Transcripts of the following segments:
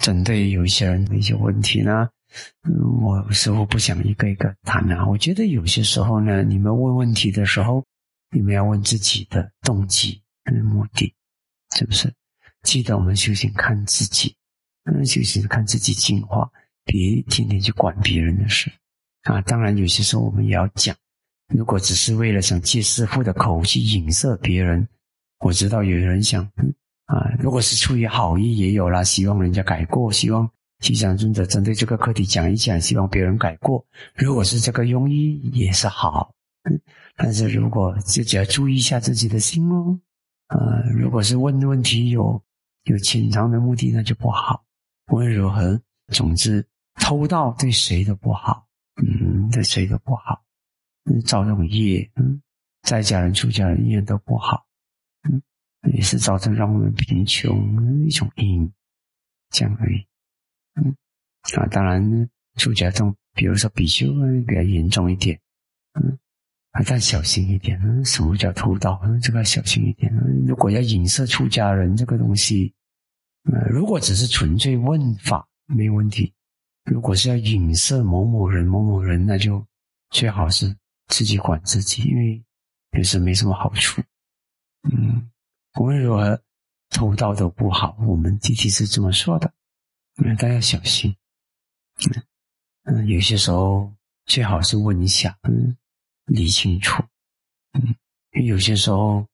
针对有一些人的一些问题呢，我似乎不想一个一个谈啊。我觉得有些时候呢，你们问问题的时候，你们要问自己的动机跟目的，是不是？记得我们修行看自己，嗯，修行看自己进化，别天天去管别人的事啊。当然，有些时候我们也要讲，如果只是为了想借师傅的口去影射别人，我知道有人想啊，如果是出于好意，也有啦，希望人家改过，希望吉祥尊者针对这个课题讲一讲，希望别人改过。如果是这个用意，也是好，但是如果自己要注意一下自己的心哦，啊，如果是问问题有。有潜藏的目的，那就不好。无论如何，总之，偷盗对谁都不好，嗯，对谁都不好。造这种业，嗯，在家人、出家人一样都不好，嗯，也是造成让我们贫穷的一种因，这样而已。嗯，啊，当然，出家中，比如说比丘比较严重一点，嗯，但小心一点。嗯，什么叫偷盗？嗯，这个要小心一点。如果要影射出家人这个东西。呃，如果只是纯粹问法没有问题，如果是要影射某某人某某人，那就最好是自己管自己，因为也是没什么好处。嗯，无论如何，偷盗都不好，我们弟弟是这么说的，嗯，大家小心。嗯，有些时候最好是问一下，嗯，理清楚。嗯，因为有些时候。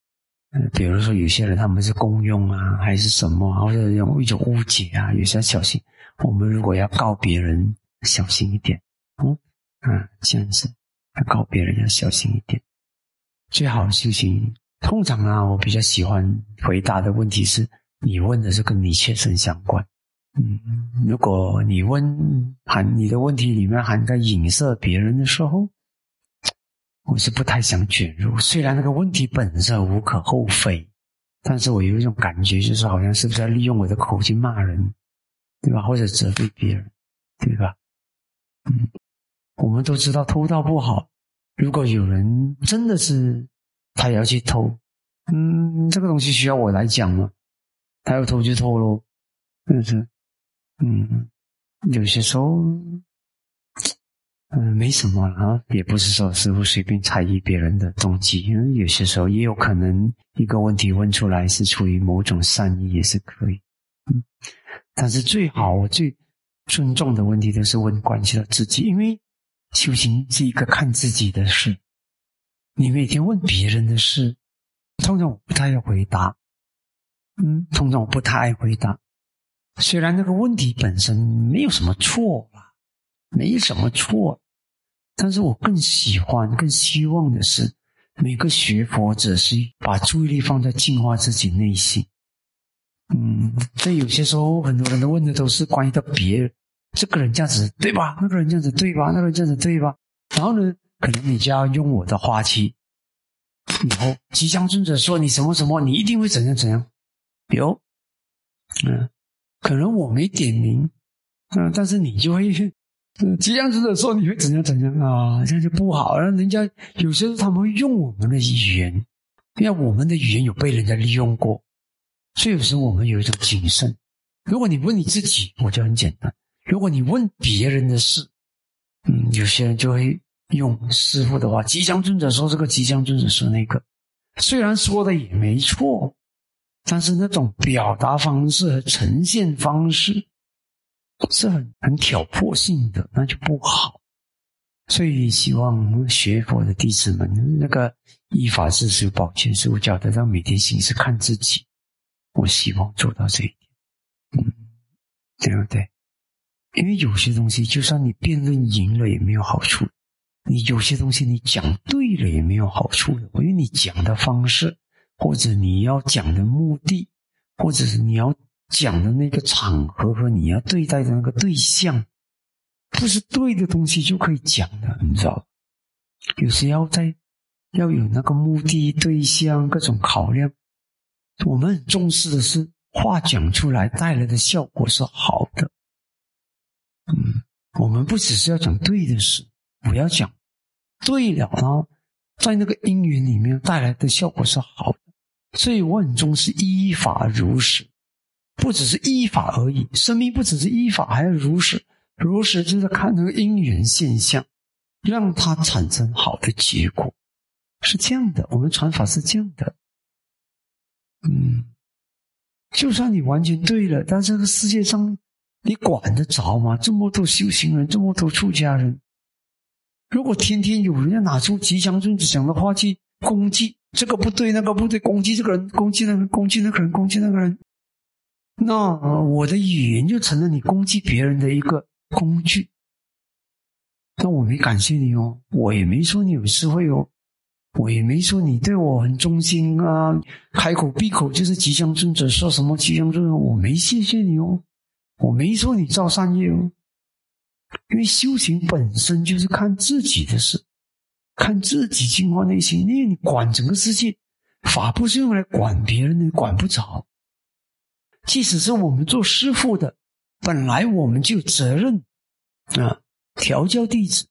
比如说有些人他们是公用啊，还是什么，或者有一种误解啊，有些小心。我们如果要告别人，小心一点。嗯啊，这样子要告别人要小心一点。最好修行，通常啊，我比较喜欢回答的问题是你问的是跟你切身相关。嗯，如果你问含你的问题里面含在影射别人的时候。我是不太想卷入，虽然那个问题本身无可厚非，但是我有一种感觉，就是好像是不是要利用我的口去骂人，对吧？或者责备别人，对吧？嗯，我们都知道偷盗不好，如果有人真的是他也要去偷，嗯，这个东西需要我来讲吗？他要偷就偷喽，就是？嗯，有些时候。嗯，没什么啊，也不是说师傅随便猜疑别人的动机，因为有些时候也有可能一个问题问出来是出于某种善意，也是可以。嗯，但是最好我最尊重的问题都是问关系到自己，因为修行是一个看自己的事。你每天问别人的事，通常我不太要回答。嗯，通常我不太爱回答，虽然那个问题本身没有什么错吧。没什么错，但是我更喜欢、更希望的是，每个学佛者是把注意力放在净化自己内心。嗯，这有些时候很多人都问的都是关于到别人，这个人这样子对吧？那个人这样子对吧？那个人这样子对吧？然后呢，可能你就要用我的话去，以后吉祥尊者说你什么什么，你一定会怎样怎样。有，嗯，可能我没点名，嗯，但是你就会。这样子的时候，你会怎样怎样啊？这样就不好。然后人家有些时候他们会用我们的语言，因为我们的语言有被人家利用过，所以有时候我们有一种谨慎。如果你问你自己，我就很简单；如果你问别人的事，嗯，有些人就会用师傅的话：“吉祥尊者说这个，吉祥尊者说那个。”虽然说的也没错，但是那种表达方式和呈现方式。是很很挑破性的，那就不好。所以希望学佛的弟子们，那个依法治持保全师傅教的，让每天心是看自己。我希望做到这一点，嗯，对不对？因为有些东西，就算你辩论赢了，也没有好处；你有些东西你讲对了，也没有好处的。因为你讲的方式，或者你要讲的目的，或者是你要。讲的那个场合和你要对待的那个对象，不是对的东西就可以讲的，你知道？有时要在要有那个目的、对象各种考量。我们很重视的是话讲出来带来的效果是好的。嗯，我们不只是要讲对的事，我要讲对了呢，在那个因缘里面带来的效果是好的，所以我很重视依法如实。不只是依法而已，生命不只是依法，还要如实。如实就是看那个因缘现象，让它产生好的结果，是这样的。我们传法是这样的。嗯，就算你完全对了，但这个世界上你管得着吗？这么多修行人，这么多出家人，如果天天有人要拿出吉祥尊者讲的话去攻击这个不对，那个不对，攻击这个人，攻击那个，攻击那个人，攻击那个人。那我的语言就成了你攻击别人的一个工具。那我没感谢你哦，我也没说你有智慧哦，我也没说你对我很忠心啊，开口闭口就是吉祥尊者说什么吉祥尊者，我没谢谢你哦，我没说你造善业哦，因为修行本身就是看自己的事，看自己净化内心，因为你管整个世界，法不是用来管别人的，管不着。即使是我们做师傅的，本来我们就有责任啊，调教弟子。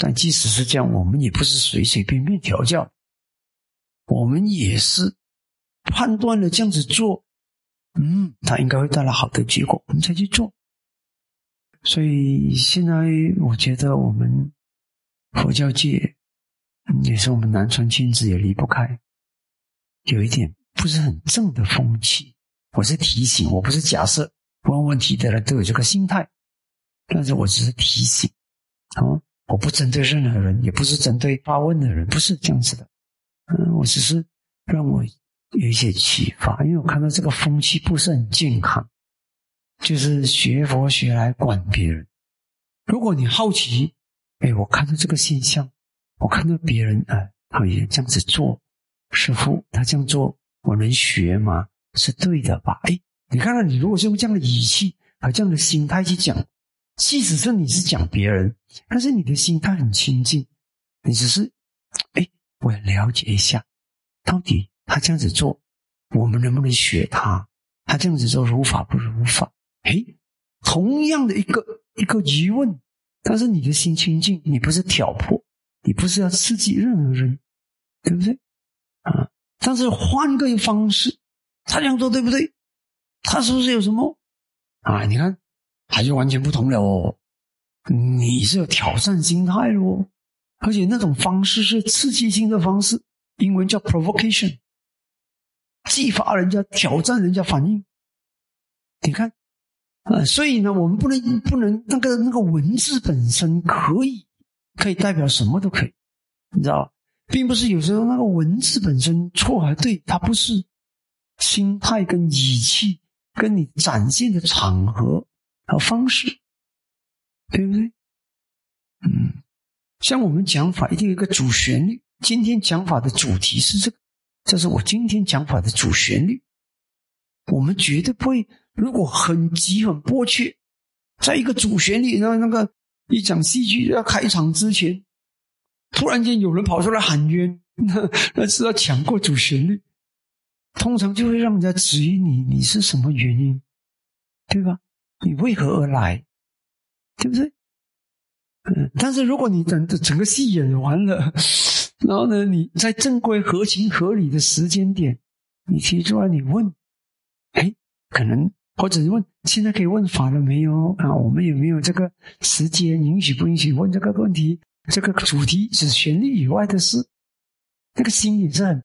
但即使是这样，我们也不是随随便便调教，我们也是判断了这样子做，嗯，他应该会带来好的结果，我们才去做。所以现在我觉得我们佛教界也是我们南传君子也离不开，有一点不是很正的风气。我是提醒，我不是假设问问题的人都有这个心态，但是我只是提醒啊，我不针对任何人，也不是针对发问的人，不是这样子的。嗯，我只是让我有一些启发，因为我看到这个风气不是很健康，就是学佛学来管别人。如果你好奇，哎，我看到这个现象，我看到别人啊，他也这样子做，师傅他这样做，我能学吗？是对的吧？哎，你看看，你如果是用这样的语气和这样的心态去讲，即使是你是讲别人，但是你的心态很清净，你只是，哎，我要了解一下，到底他这样子做，我们能不能学他？他这样子做如法不如法？哎，同样的一个一个疑问，但是你的心清净，你不是挑破，你不是要刺激任何人，对不对？啊，但是换个方式。他这样做对不对？他是不是有什么啊？你看，还是完全不同了哦。你是有挑战心态哦，而且那种方式是刺激性的方式，英文叫 provocation，激发人家挑战人家反应。你看，啊，所以呢，我们不能不能那个那个文字本身可以可以代表什么都可以，你知道吧？并不是有时候那个文字本身错还对，它不是。心态跟语气，跟你展现的场合和方式，对不对？嗯，像我们讲法一定有一个主旋律。今天讲法的主题是这个，这是我今天讲法的主旋律。我们绝对不会，如果很急很迫切，在一个主旋律那那个一场戏剧要开场之前，突然间有人跑出来喊冤，那那是要抢过主旋律。通常就会让人家质疑你，你是什么原因，对吧？你为何而来，对不对？嗯，但是如果你等整个戏演完了，然后呢，你在正规、合情、合理的时间点，你提出来，你问，哎，可能或者问，现在可以问法了没有啊？我们有没有这个时间允许不允许问这个问题？这个主题是旋律以外的事，那个心也是很。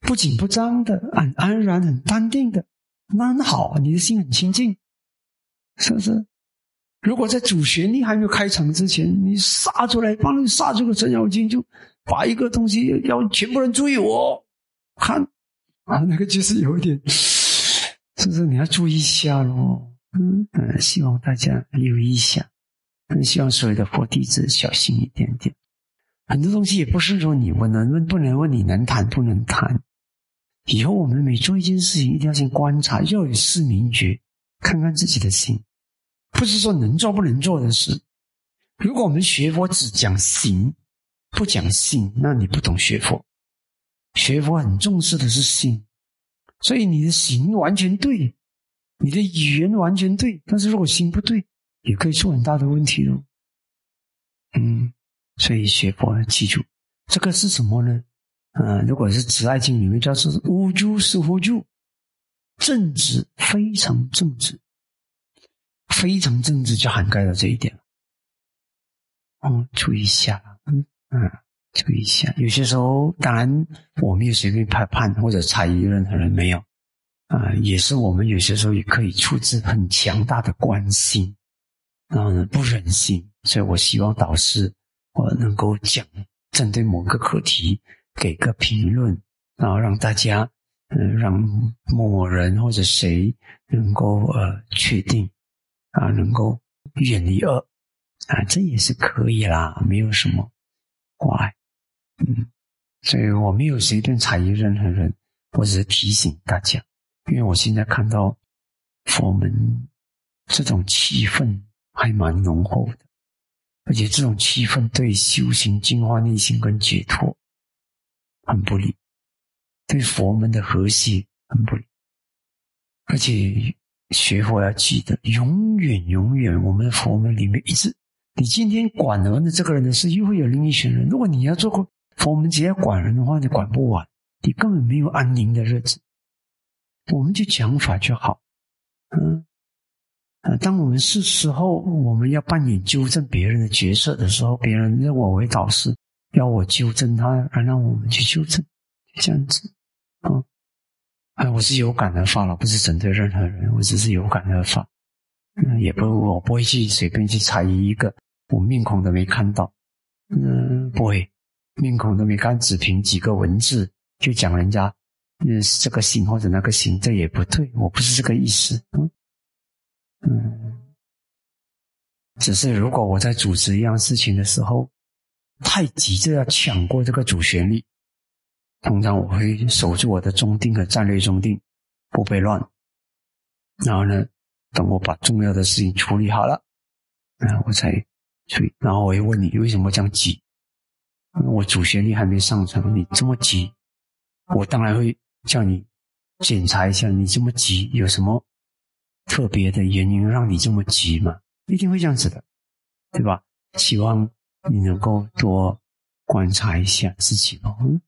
不紧不张的，很安然、很淡定的，那很好，你的心很清净，是不是？如果在主旋律还没有开场之前，你杀出来，帮你杀出个程咬金，就把一个东西要全部人注意我看啊，那个就是有一点，是不是？你要注意一下喽。嗯嗯，希望大家留意一下，很希望所有的佛弟子小心一点点。很多东西也不是说你问能问不能问，你能谈不能谈。以后我们每做一件事情，一定要先观察，要有事明觉，看看自己的心，不是说能做不能做的事。如果我们学佛只讲行，不讲心，那你不懂学佛。学佛很重视的是心，所以你的行完全对，你的语言完全对，但是如果心不对，也可以出很大的问题哦。嗯，所以学佛要记住，这个是什么呢？嗯，如果是《慈爱经》里面叫是“无助是无助”，正直，非常正直，非常正直，就涵盖了这一点了。哦，注意一下，嗯嗯，注意一下。有些时候，当然我没有随便判判或者猜疑任何人，没有啊，也是我们有些时候也可以出自很强大的关心，然后呢不忍心，所以我希望导师我能够讲针对某个课题给个评论，然后让大家嗯让某某人或者谁能够呃确定啊能够远离恶。啊，这也是可以啦，没有什么怪，嗯，嗯 所以我没有随便踩疑任何人，我只是提醒大家，因为我现在看到佛门这种气氛还蛮浓厚的，而且这种气氛对修行净化内心跟解脱很不利，对佛门的和谐很不利，而且学佛要记得，永远永远，我们佛门里面一直。你今天管人的这个人的事，又会有另一群人。如果你要做个我们只要管人的话，你管不完，你根本没有安宁的日子。我们就讲法就好，嗯，啊，当我们是时候我们要扮演纠正别人的角色的时候，别人认我为导师，要我纠正他，而让我们去纠正，这样子，啊，啊，我是有感而发了，不是针对任何人，我只是有感而发。嗯，也不，我不会去随便去猜疑一个我面孔都没看到，嗯，不会，面孔都没看，只凭几个文字就讲人家，嗯，这个行或者那个行，这也不对，我不是这个意思，嗯，嗯，只是如果我在组织一样事情的时候，太急着要抢过这个主旋律，通常我会守住我的中定和战略中定，不被乱，然后呢？等我把重要的事情处理好了，然后，我才去。然后我又问你为什么这样急？我主旋律还没上成，你这么急，我当然会叫你检查一下，你这么急有什么特别的原因让你这么急吗？一定会这样子的，对吧？希望你能够多观察一下自己哦。